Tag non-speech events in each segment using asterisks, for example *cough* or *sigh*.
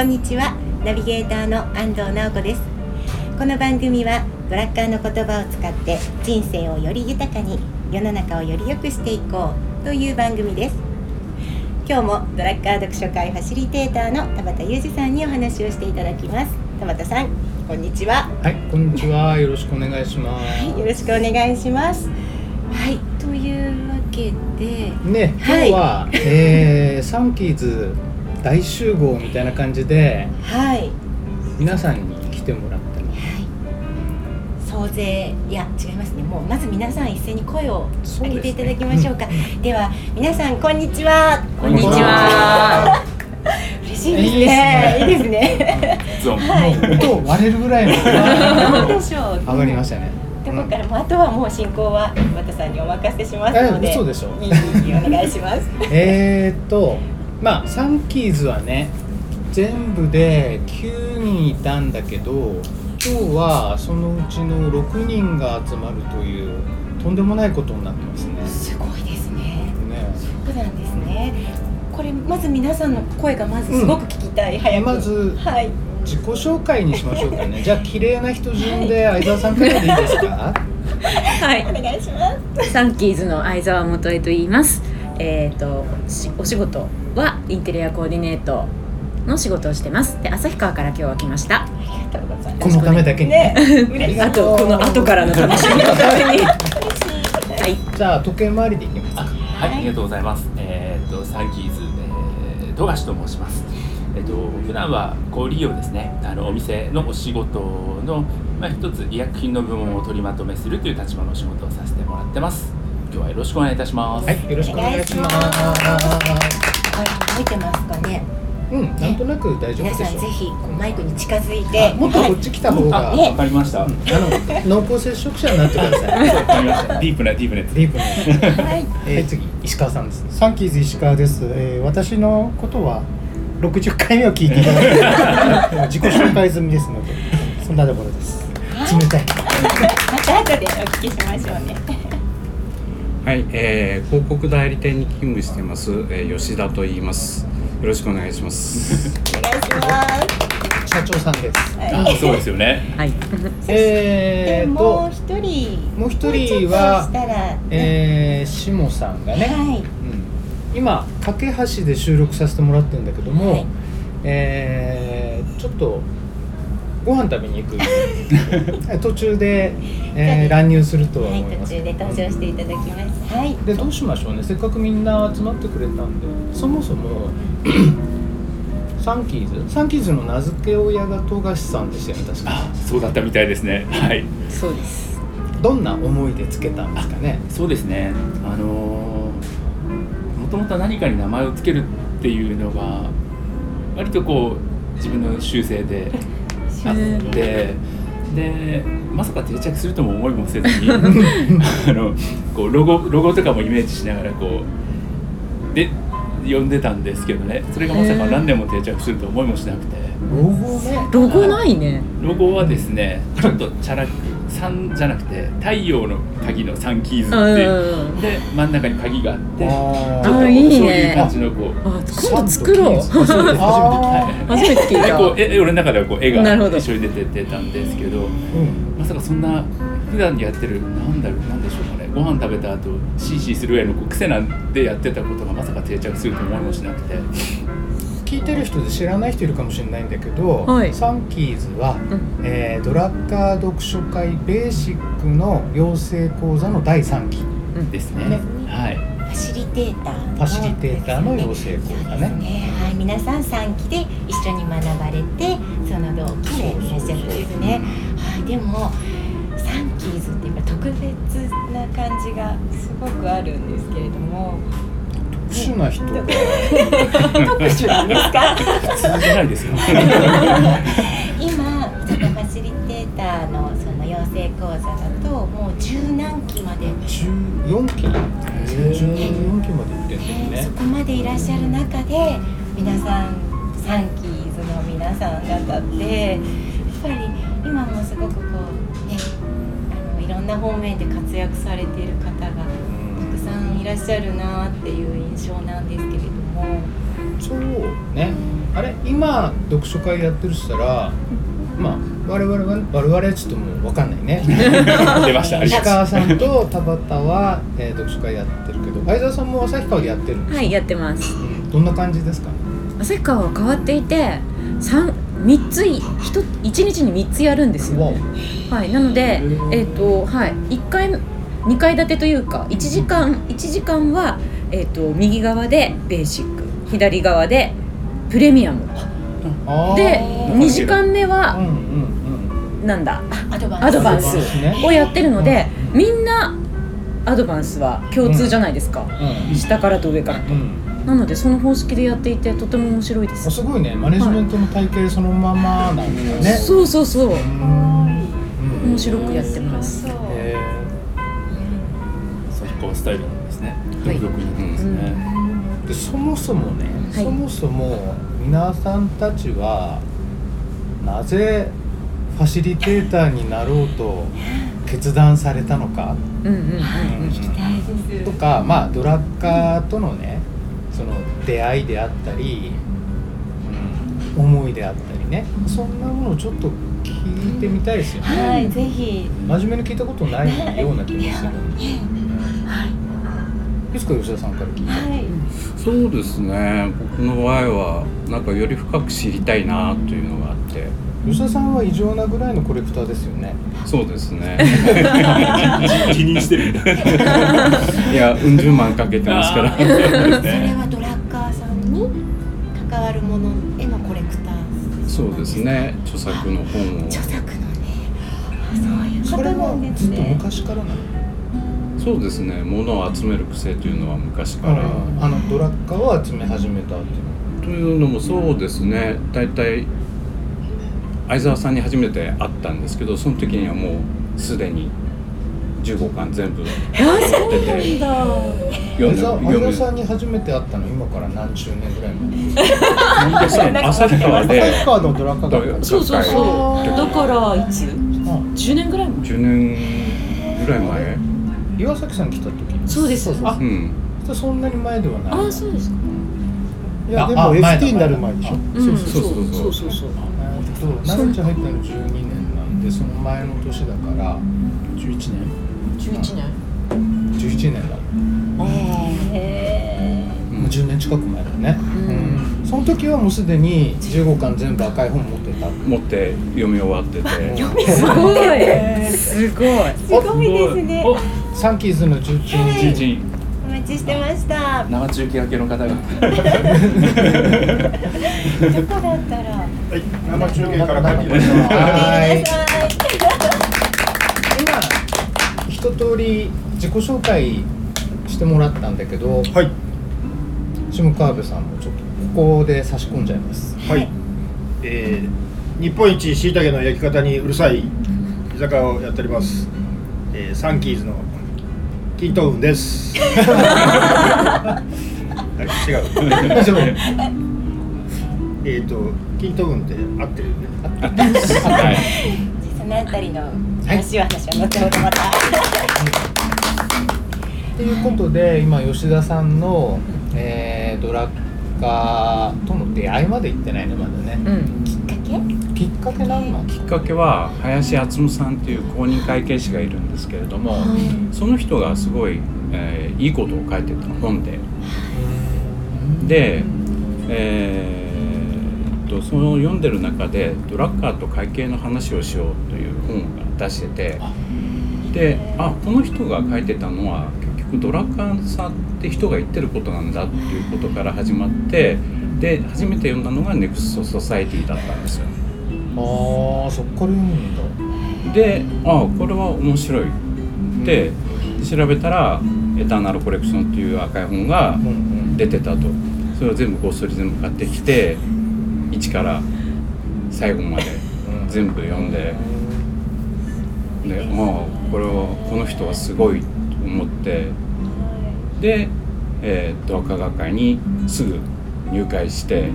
こんにちは。ナビゲーターの安藤直子です。この番組はドラッカーの言葉を使って人生をより豊かに世の中をより良くしていこうという番組です。今日もドラッカー読書会ファシリテーターの田畑裕二さんにお話をしていただきます。田畑さんこんにちは。はいこんにちは。よろしくお願いします。はいよろしくお願いします。はいというわけでね今日は、えーサンキーズ大集合みたいな感じではい。皆さんに来てもらってます総勢いや違いますね。もうまず皆さん一斉に声を上げていただきましょうか。では皆さんこんにちは。こんにちは。*laughs* 嬉しいですね。いいですね。音を割れるぐらいのどうでしょう。上がりましたね。どこからもあとはもう進行は和田さんにお任せしますので。え嘘でしょ。いいいいお願いします。*laughs* えーっとまあサンキーズはね全部で9人いたんだけど今日はそのうちの6人が集まるというとんでもないことになってますね。すごいですね。ね。普段ですね。これまず皆さんの声がまずすごく聞きたい、早く。まずはい。自己紹介にしましょうかね。*laughs* じゃあ綺麗な人順で相沢さんからでいいですか？*laughs* はい。お、願いします。サンキーズの相沢元恵と言います。えっ、としお仕事はインテリアコーディネートの仕事をしてます。で旭川から今日は来ました。ありがとうございまこのためだけに、ねあとこの後からの楽しみのために。*laughs* はい。じゃあ時計回りでいきますかはい、ありがとうございます。えーっとサンキーズ、えー、富樫と申します。えっと普段は小売業ですね。あのお店のお仕事のまあ一つ医薬品の部門を取りまとめするという立場の仕事をさせてもらってます。今日はよろしくお願いいたします。はいよろしくお願いします。はい見てますかね。うんなんとなく大丈皆夫でしょう。さんぜひこうマイクに近づいて。あもっとこっち来た方が、わかりました。わあの濃厚接触者になってください。*laughs* かりました。ディープなディープな。ディープなはい。えー、次石川さんです。サンキーズ石川です、えー私のことは60回目を聞いていただいて *laughs* もう自己紹介済みですのでそんなところです。冷たい。*laughs* また後でお聞きしましょうねはい、えー、広告代理店に勤務してます、えー、吉田と言います。よろしくお願いします。*laughs* お願いします。社長さんです。はい。あ、そうですよね。はい。えーでもうと一人。もう一人はもうちょっとしたらえー、下さんがね、はい。うん、今架け橋で収録させてもらってるんだけども、はい。えーちょっとご飯食べに行く。*laughs* 途中で、えー乱入するとははい思います、途中で登場していただきます。はい。でどうしましょうね。せっかくみんな集まってくれたんで。そもそも *laughs* サンキーズ？サンキーズの名付け親が富樫さんでしたよね確か。あ、そうだったみたいですね。はい。そうです。どんな思いでつけたんですかね？そうですね。あのーもともと何かに名前をつけるっていうのが割とこう自分の習性であってでまさか定着するとも思いもせずに *laughs* あのこうロゴロゴとかもイメージしながらこうで呼んでたんですけどね。それがまさか何年も定着すると思いもしなくて。ロゴね。ロゴないね。ロゴはですねちょっとチャラく3じゃなくて太陽の鍵の3キーズってで真ん中に鍵があってそういう感じのこうあ、今度作ろう。初めて聞いた。こうえ俺の中ではこう絵が一緒に出ててたんですけどうん。まさかそんな普段やってるなんだろうなんでしょうかね。ご飯食べた後シーシーする上のこう癖なんでやってたことがまさか定着すると思いもしなくて聞いてる人で知らない人いるかもしれないんだけど、はい。サンキーズは、うん。えードラッカー読書会ベーシックの養成講座の第3期ですね。ね。はい。ファシリテーター。のファシリテーターの養成講座ね。ね。はい。皆さん3期で一緒に学ばれてその同期でいらっしゃるんですね。はい。でもサンキーズってやっぱ特別な感じがすごくあるんですけれども特殊な人。特殊なんですか？普通じゃないですよ。*laughs* 今そのファシリテーターのその養成講座だともう十何期まで。14期。14期まで行ってんだよね。えーそこまでいらっしゃる中で皆さんサンキーズの皆さん方ってやっぱり今もすごくこうねあのいろんな方面で活躍されている方がさんいらっしゃるなっていう印象なんですけれども。そうね。あれ？今読書会やってるしたらまあ我々は我々はちょっともう分かんないね。*laughs* 出ました石川さんと田畑は、えー、読書会やってるけど相沢さんも旭川でやってるんですはいやってます、どんな感じですか？旭川は変わっていて 3, 3つ 1, 1日に3つやるんですよ、はい、なので、えーとはい、1回2階建てというか1時間1時間は、えーと、右側でベーシック左側でプレミアム。で2時間目は、うんうんうん、なんだ？アドバンス。をやってるので、うん、みんなアドバンスは共通じゃないですか、うん、下からと上からと。うん。なのでその方式でやっていてとても面白いです。すごいね。マネジメントの体系そのままなんだね、はい、そうそうそう。面白くやってます、スタイルなんですね。はい。独特になってますね、ーでそもそもね、はい。そもそも皆さんたちはなぜファシリテーターになろうと決断されたのか、うんうん。うん。うん。とかまあドラッカーとのねその出会いであったり、うん、思いであったりね。そんなものをちょっと聞いてみたいですよね、はいぜひ。真面目に聞いたことないような気もするんですよいつか吉田さんから聞いた。はい。そうですね。僕の場合はなんかより深く知りたいなというのがあって。吉田さんは異常なぐらいのコレクターですよね。そうですね。*laughs* 気にしてる。*laughs* いやうん十万かけてますから。それはドラッカーさんに関わるものへのコレクターそうですね。著作の本を。著作のね。あそういうそれことなはずっとんですね昔からなの？そうですね。物を集める癖というのは昔から、あのドラッカーを集め始めたっていうの。というのもそうですね。大体相沢さんに初めて会ったんですけどその時にはもうすでに15巻全部持ってて読んで相沢読む相沢さんに初めて会ったの今から何十年ぐらい前？旭川で旭川のドラッカー学会そうそうそう。だから、いつ？あ。10年ぐらい前？10年ぐらい前岩崎さん来た時そうです。あうん。そんなに前ではない。ああ、そうですか。いやでも ST になる前でしょ。うん、そうそうそう。そうそうそう。えーっと奈良ちゃん入ったの12年なんでその前の年だから11年。11年。11年だもう10年近く前だね、うん。その時はもうすでに15巻全部赤い本持ってた。持って読み終わってて。*laughs* *laughs* すごい。すごい。すごいですね。おサンキーズの重鎮。重鎮。お待ちしてました。生中継明けの方が。どこだったらはい生中継から帰ってきましはい。今一通り自己紹介してもらったんだけどたはい。下川辺さんもちょっとここで差し込んじゃいます。はい、えー、日本一しいたけの焼き方にうるさい居酒屋をやっております、えー、サンキーズの金東雲です。*laughs* はい違う。えっと金東雲って合ってるよね。はいそのあたりの詳しいは後ほどまたということで今吉田さんの、えードラッカーとの出会いまで行ってないねまだね。うん。きっかけきっかけなんきっかけは林敦夢さんという公認会計士がいるんですけれども、その人がすごい、えーいいことを書いてた本で。で、えーっとその読んでる中でドラッカーと会計の話をしようという本が出しててであこの人が書いてたのは結局ドラッカーさんって人が言ってることなんだっていうことから始まってで初めて読んだのがネクストソサエティだったんですよ。ああそっから読むんだ。であこれは面白い。で調べたら「エターナルコレクション」っていう赤い本が出てたと。それを全部ごっそり全部買ってきて一から最後まで全部読んで。でああこれはこの人はすごいと思って。で、えー、ドラッカー学会にすぐ入会して。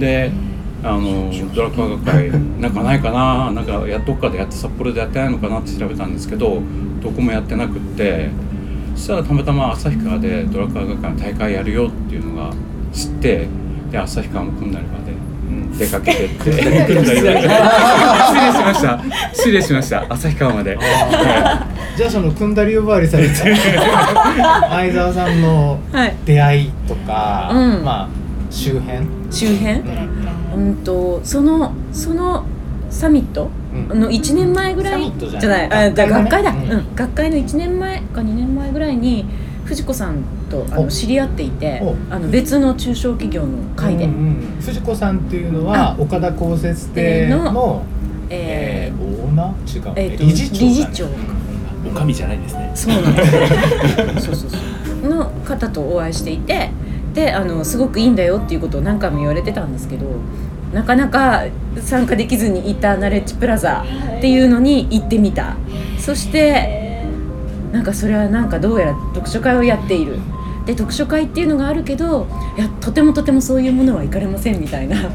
であのドラッカー学会なんかないかななんかやどっかでやって札幌でやってないのかなって調べたんですけどどこもやってなくってそしたらたまたま旭川でドラッカー学会の大会やるよっていうのが知ってで旭川も組んだりまでうん出かけてって。組んだりまで失礼しました。失礼しました。旭川まで。はじゃあその組んだり呼ばわりされて *laughs* 相沢さんのはい。出会いとか、うん。まあ周辺、周辺？うんとそのそのサミットうん。の1年前ぐらいじゃない。じゃない。あだ学会だ、学会ねうん、学会の1年前か2年前ぐらいに藤子さんとあのお知り合っていておあの別の中小企業の会で、うんうん藤子さんっていうのは岡田公設亭の、ええー、オーナー？違う、ーえーと理事長だね理事長。おかみじゃないですね。そうなんです。*laughs* そうそうそう。の方とお会いしていてであのすごくいいんだよっていうことを何回も言われてたんですけどなかなか参加できずにいたナレッジプラザっていうのに行ってみた。そしてなんかそれはなんかどうやら読書会をやっている。で読書会っていうのがあるけどいやとてもとてもそういうものは行かれませんみたいな。も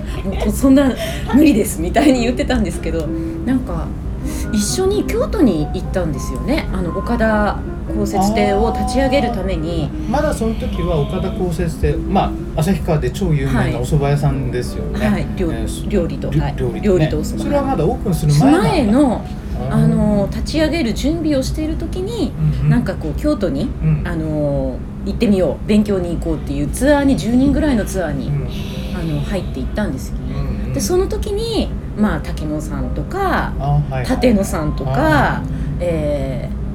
うそんな無理ですみたいに言ってたんですけどなんか一緒に京都に行ったんですよね。あの岡田公設亭を立ち上げるために。まだその時は岡田公設亭まあ旭川で超有名はい。なお蕎麦屋さんですよね、はい。料えー料理とりはい。料理料理とお蕎麦。それはまだオープンする前のあうんの立ち上げる準備をしている時にうんなんかこう京都にうん。あの行ってみよう。勉強に行こうっていうツアーに10人ぐらいのツアーにうん。あの入っていったんですよね。うん。でその時にまあ滝野さんとかあはいはい。立野さんとあか、えー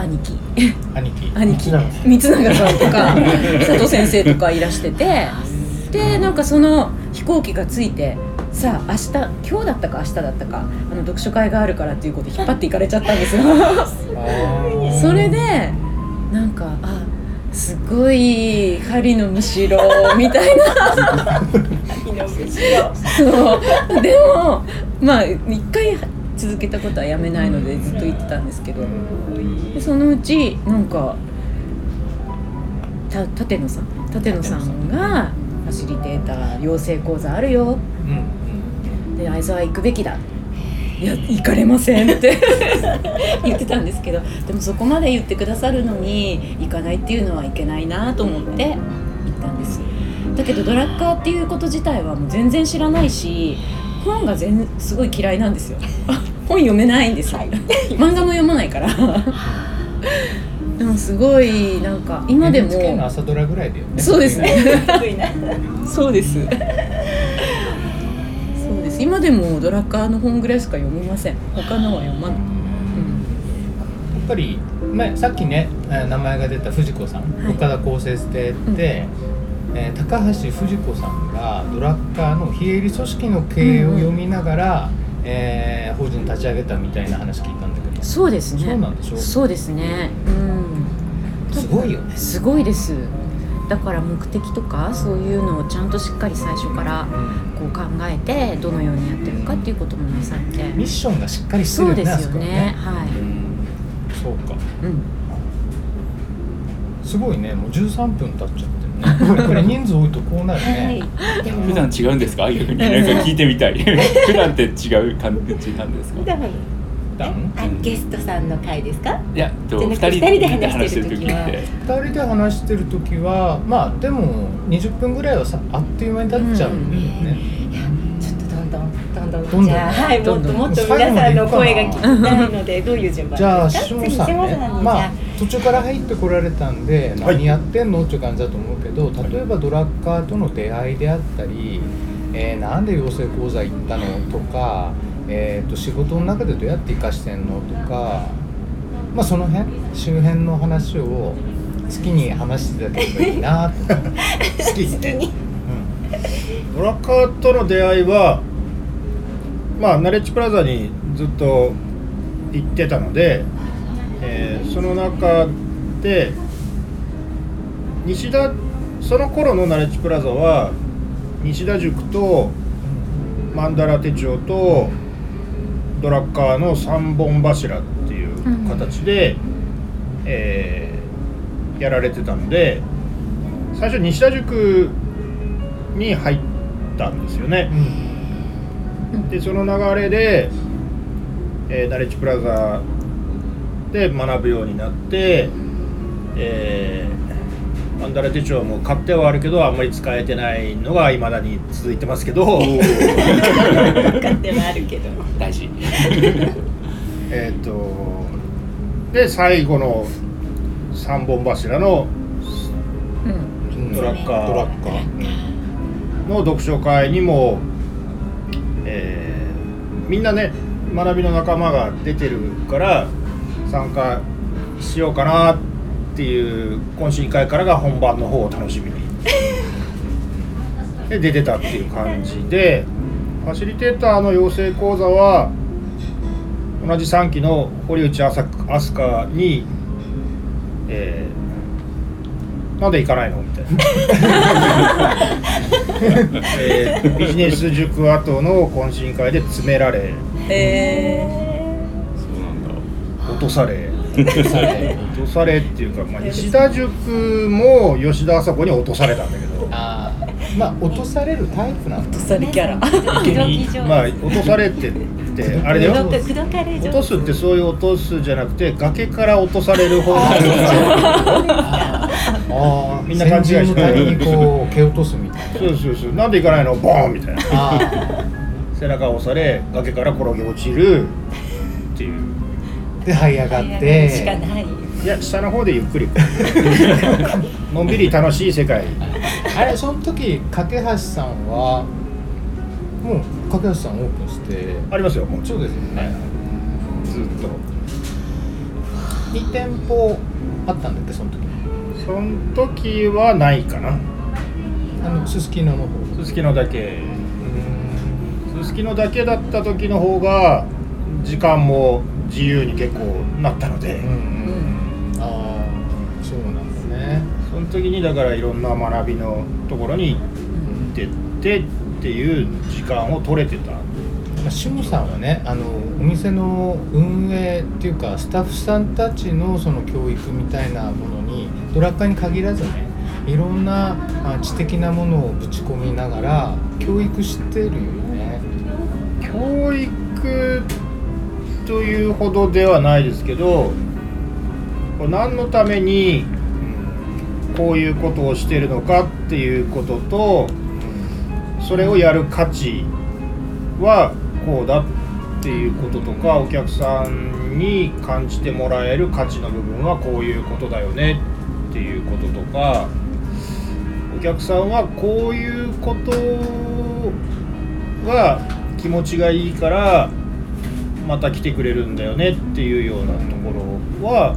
兄貴。兄貴。兄貴。道永光永さんとか *laughs* 佐藤先生とかいらしてて。*laughs* でなんかその飛行機が着いてさあ明日今日だったか明日だったかあの読書会があるからっていうことで引っ張っていかれちゃったんですよ。*laughs* それでなんかあすごい針のむしろみたいなそう。でもまあ一回続けたことはやめないのでずっと言ってたんですけど。でそのうちなんかた立野さん。立野さんがファシリテーター養成講座あるよ。うんで相沢行くべきだ。いや行かれませんって。*laughs* 言ってたんですけど。でもそこまで言ってくださるのに行かないっていうのはいけないなと思って行ったんですだけどドラッカーっていうこと自体はもう全然知らないし本が全すごい嫌いなんですよ。*laughs* 本読めないんですよ、漫画も読まないから。でもすごいなんか今でも NHK の朝ドラぐらいだよね。そうですね。そうです。そうです。今でもドラッカーの本ぐらいしか読みません。他のは読まない、やっぱり、まあ、さっきねえー名前が出た藤子さん、はい。岡田公設亭って、えー高橋藤子さんがドラッカーの非営利組織の経営を読みながら、えー法人立ち上げたみたいな話聞いたんだけど。そうですね。そうなんでしょ？そうですね。うん。すごいよね。すごいです。だから目的とかそういうのをちゃんとしっかり最初からこう考えてどのようにやってるかっていうこともなされて。ミッションがしっかりしてそうるよねですよね。あそこははい、そうか。うん。すごいね。もう13分経っちゃって *laughs* これ人数多いとこうなるね、普段違うんですか？逆に。なんか聞いてみたい。*laughs* 普段って違う感じなんですか？あゲストさんの回ですか？いや二人でで話してる時は。って。2人で話してる時はまあでも20分ぐらいはさあっという間に経っちゃうんだよね、ちょっとどんどんどんどん。じゃあはいもっともっと皆さんの声が聞きたいのでどういう順番じゃあですか下さんね途中から入ってこられたんではい。何やってんの？っていう感じだと思うけど例えばドラッカーとの出会いであったり、えーなんで養成講座行ったの？とか、えー、と仕事の中でどうやって生かしてんの？とかまあその辺周辺の話を好きに話していただければいいなと、*laughs* 好きで。すねうん。ドラッカーとの出会いはまあナレッジプラザにずっと行ってたので、えーその中で西田その頃のナレッジプラザは西田塾とマンダラ手帳とドラッカーの3本柱っていう形で、えーやられてたので最初西田塾に入ったんですよね。でその流れで、えーナレッジプラザで学ぶようになって、えーマンダラ手帳も買ってはあるけどあんまり使えてないのがいまだに続いてますけど。分か *laughs* ってはあるけど。大事。*laughs* えっとで最後の3本柱のうん。うんドラッカー。ドラッカーの読書会にも、えーみんなね学びの仲間が出てるから参加しようかなっていう懇親会からが本番の方を楽しみに。で出てたっていう感じでファシリテーターの養成講座は同じ3期の堀内飛鳥に、えーなんで行かないのみたいな。*laughs* えービジネス塾後の懇親会で詰められ。へそうなんとされ。落とされ。っていうか、まあ、石田塾も吉田麻子に落とされたんだけど。あー。まあ落とされるタイプなんだ。えそれキャラ。まあ落とされてってあれだよ。落とすってそういう落とすじゃなくて崖から落とされる方の。ああみんな勘違いしてこう蹴落とすみたいな。そうそうそう。なんで行かないの？ボーンみたいな。あ背中を押され崖から転げ落ちるで這い上がっしかてない。いや下の方でゆっくり。*laughs* のんびり楽しい世界。あれその時架橋さんはもう架橋さんオープンして。ありますよもう。そうですよね。ずっと。2店舗あったんだっけその時。その時はないかな。あのすすきのの方。すすきのだけ。すすきのだけだった時の方が時間も自由に結構なったので、うんああそうなんだね。その時にだからいろんな学びのところに行ってってっていう時間を取れてた。まあ下さんはねあのお店の運営っていうかスタッフさんたちのその教育みたいなものにドラッカーに限らずねいろんなあ知的なものをぶち込みながら教育してるよね。教育というほどではないですけど何のためにこういうことをしてるのかっていうこととそれをやる価値はこうだっていうこととかお客さんに感じてもらえる価値の部分はこういうことだよねっていうこととかお客さんはこういうことが気持ちがいいからまた来てくれるんだよねっていうようなところは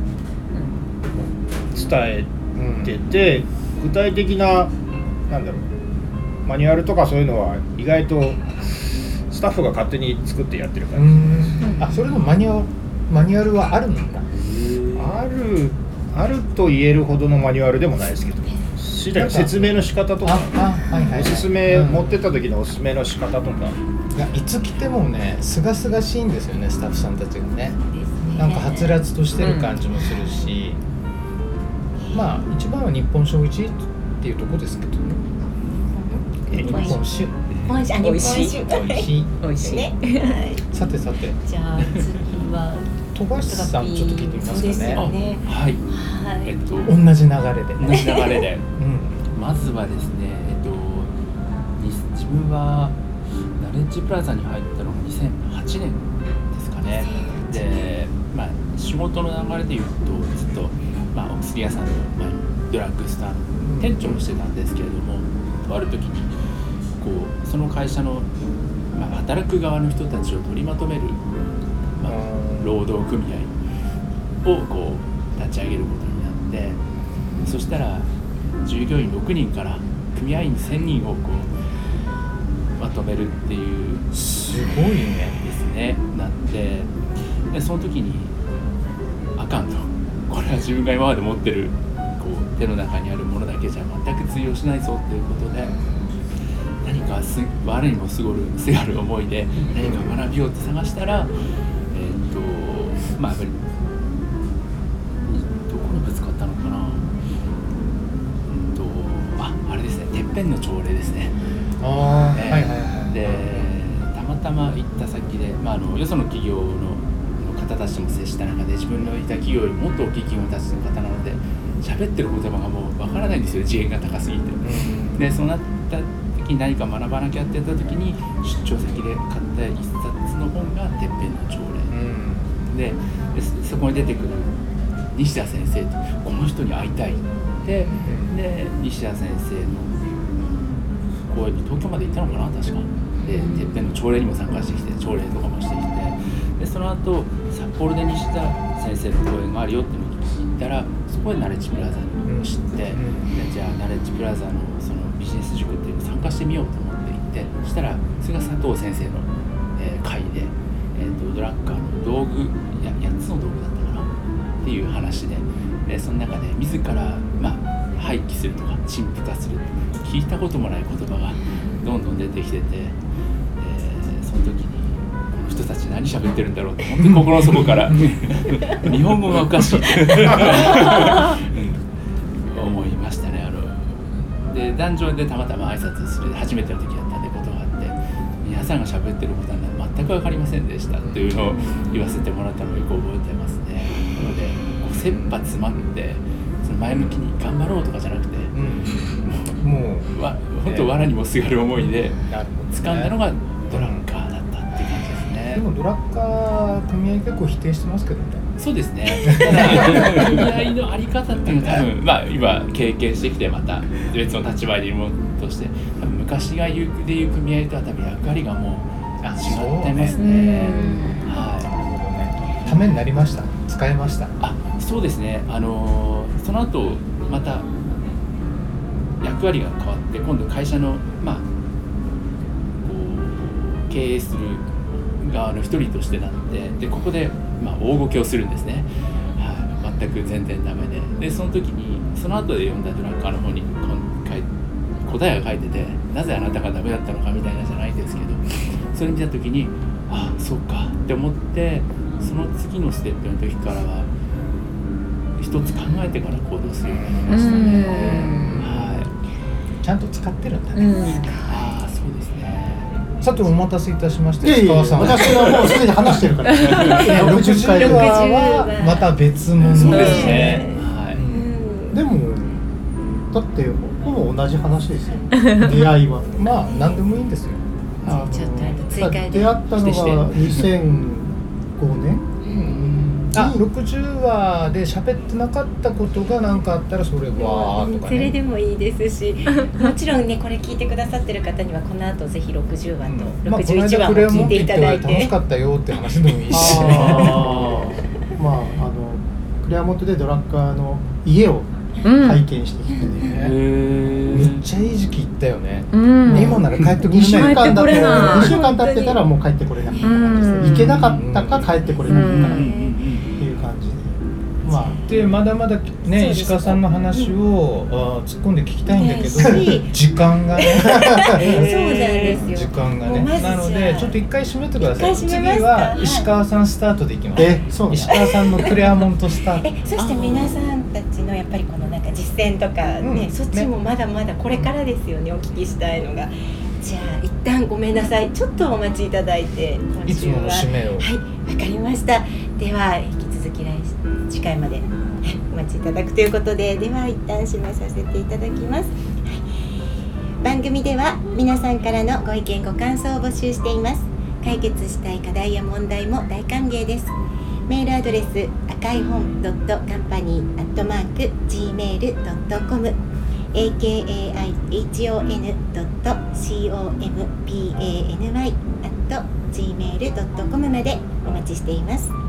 伝えうんてて具体的ななんだろうマニュアルとかそういうのは意外とスタッフが勝手に作ってやってるかうら、ん。あそれのマニュアルマニュアルはあるんだあるあると言えるほどのマニュアルでもないですけど説明の仕方とかおすすめ、うん持ってった時のおすすめの仕方とかいやいつ来てもねすがすがしいんですよねスタッフさんたちがね。なんかはつらつとしてる感じもするし、まあ一番は日本酒美味しいっていうとこですけどね。日本酒。本酒。あ日本美味しい酒。美味しい。美味しい、ね。はい。さてさて。じゃあ次は。飛ばしさんちょっと聞いてみますかね。よね。はい。はい。えっと同じ流れで同じ流れで。うん。まずはですねえっとに自分はナレッジプラザに入ったのが2008年ですかね。で、まあ、仕事の流れで言うとずっと、まあ、お薬屋さんの、まあ、ドラッグストアの店長をしてたんですけれどもとある時にこうその会社の、まあ、働く側の人たちを取りまとめる、まあ、労働組合をこう立ち上げることになってそしたら従業員6人から組合員1000人をこうまとめるっていうすごいね。ですね。なってでその時にあかんと。これは自分が今まで持ってるこう手の中にあるものだけじゃ全く通用しないぞっていうことで何かす我にもすごるすがる思いで何か学びようって探したらえーっとまあやっぱりどこにぶつかったのかな。うんとああれですね。てっぺんの朝礼ですねああ、えーはいはいはい。でたまたま行った先で、まあ、あのよその企業のの方たちとも接した中で自分のいた企業よりもっと大きい企業たちの方なので喋ってる言葉がもうわからないんですよ次元が高すぎて。でそうなった時に何か学ばなきゃってやった時に出張先で買った一冊の本が「てっぺんの朝礼」ででそそこに出てくる西田先生とこの人に会いたいって。で西田先生の講演に東京まで行ったのかな確か。でてっぺんの朝礼にも参加してきて朝礼とかもしてきてでその後札幌で西田先生の講演があるよってのを聞いたらそこでナレッジプラザを知って、でじゃあナレッジプラザのそのビジネス塾っていうのに参加してみようと思って行ってそしたらそれが佐藤先生の、えー会で、えー、とドラッカーの道具や8つの道具だったかな？っていう話ででその中で自ら、まあ、廃棄するとか陳腐化する聞いたこともない言葉がどんどん出てきてて、えーその時にこの人たち何喋ってるんだろうと本当に心の底から日本語がおかしい、うん思いましたねあの。で壇上でたまたま挨拶する初めての時だったんでことがあって皆さんが喋ってることは全く分かりませんでしたっていうのを言わせてもらったのをよく覚えてますね。なのでこう切羽詰まって前向きに頑張ろうとかじゃなくてもう。わ本当藁にもすがる思いでね。掴んだのがドラッカーだったっていう感じですね。でもドラッカー組合結構否定してますけどね。そうですね。*laughs* ただ組合のあり方っていうのは多分まあ今経験してきてまた別の立場にいるものとして多分昔が言うでいう組合とは多分役割がもう違ってますね。はなるほどね。ためになりました。使えました。い。あそうですね。あのーそその後また役割が変わって今度会社のまあこう経営する側の一人としてなってでここで、まあ、大ごけをするんですね、はい、全く全然ダメで。でその時にその後で読んだドラッカーの本にこん書い答えが書いててなぜあなたがダメだったのかみたいなじゃないですけどそれ見た時にあそっかって思ってその次のステップの時からは一つ考えてから行動するようになりましたね。はい。ちゃんと使ってるんだね、うんああそうですね。さてお待たせいたしましたいやいや石川さん。私はもうすでに話してるから。60回。60分話はまた別物そうでですすね。でもだってほぼ同じ話ですよ。*laughs* 出会いは。まあ何でもいいんですよ。じゃあちょっとあと追加で。出会ったのがしてして。2005年？あ60話で喋ってなかったことが何かあったらそれはとかそれでねもいいですし *laughs* もちろんねこれ聞いてくださってる方にはこの後ぜひ60話とまあこの61話も聞いていただいて。楽しかったよって話でもいいし。*laughs* *laughs* まああのクレアモントでドラッカーの家をうん。拝見してきてへね、めっちゃいい時期行ったよね。うん。今なら帰ってく2週るね間だと帰ってこれない。2週間経ってたらもう帰ってこれなかった感じですうん。ね行けなかったか帰ってこれなかったか。うん。っていう感じでまあでまだまだね石川さんの話を、突っ込んで聞きたいんだけど、ね時間がね。*laughs* そうなんですよ。時間がね。なのでちょっと一回締めてください。次か？は石川さんスタートでいきます、石川さんのクレアモントスタート。えそして皆さんたちのやっぱりこのなんか実践とかね、うん。そっちもまだまだこれからですよねお聞きしたいのが。じゃあ一旦ごめんなさい。ちょっとお待ちいただいて今いつもの締めを。はいわかりました。では引き続き来次回まで。はいお待ちいただくということででは一旦締めさせていただきます、はい、番組では皆さんからのご意見ご感想を募集しています。解決したい課題や問題も大歓迎です。メールアドレス赤い本ドットカンパニーアットマーク gmail.com akaihon.company.gmail.com までお待ちしています。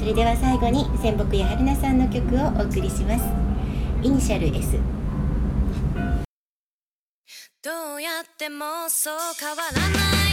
それでは最後に仙北や春菜さんの曲をお送りします。イニシャル S どうやってもそう変わらない。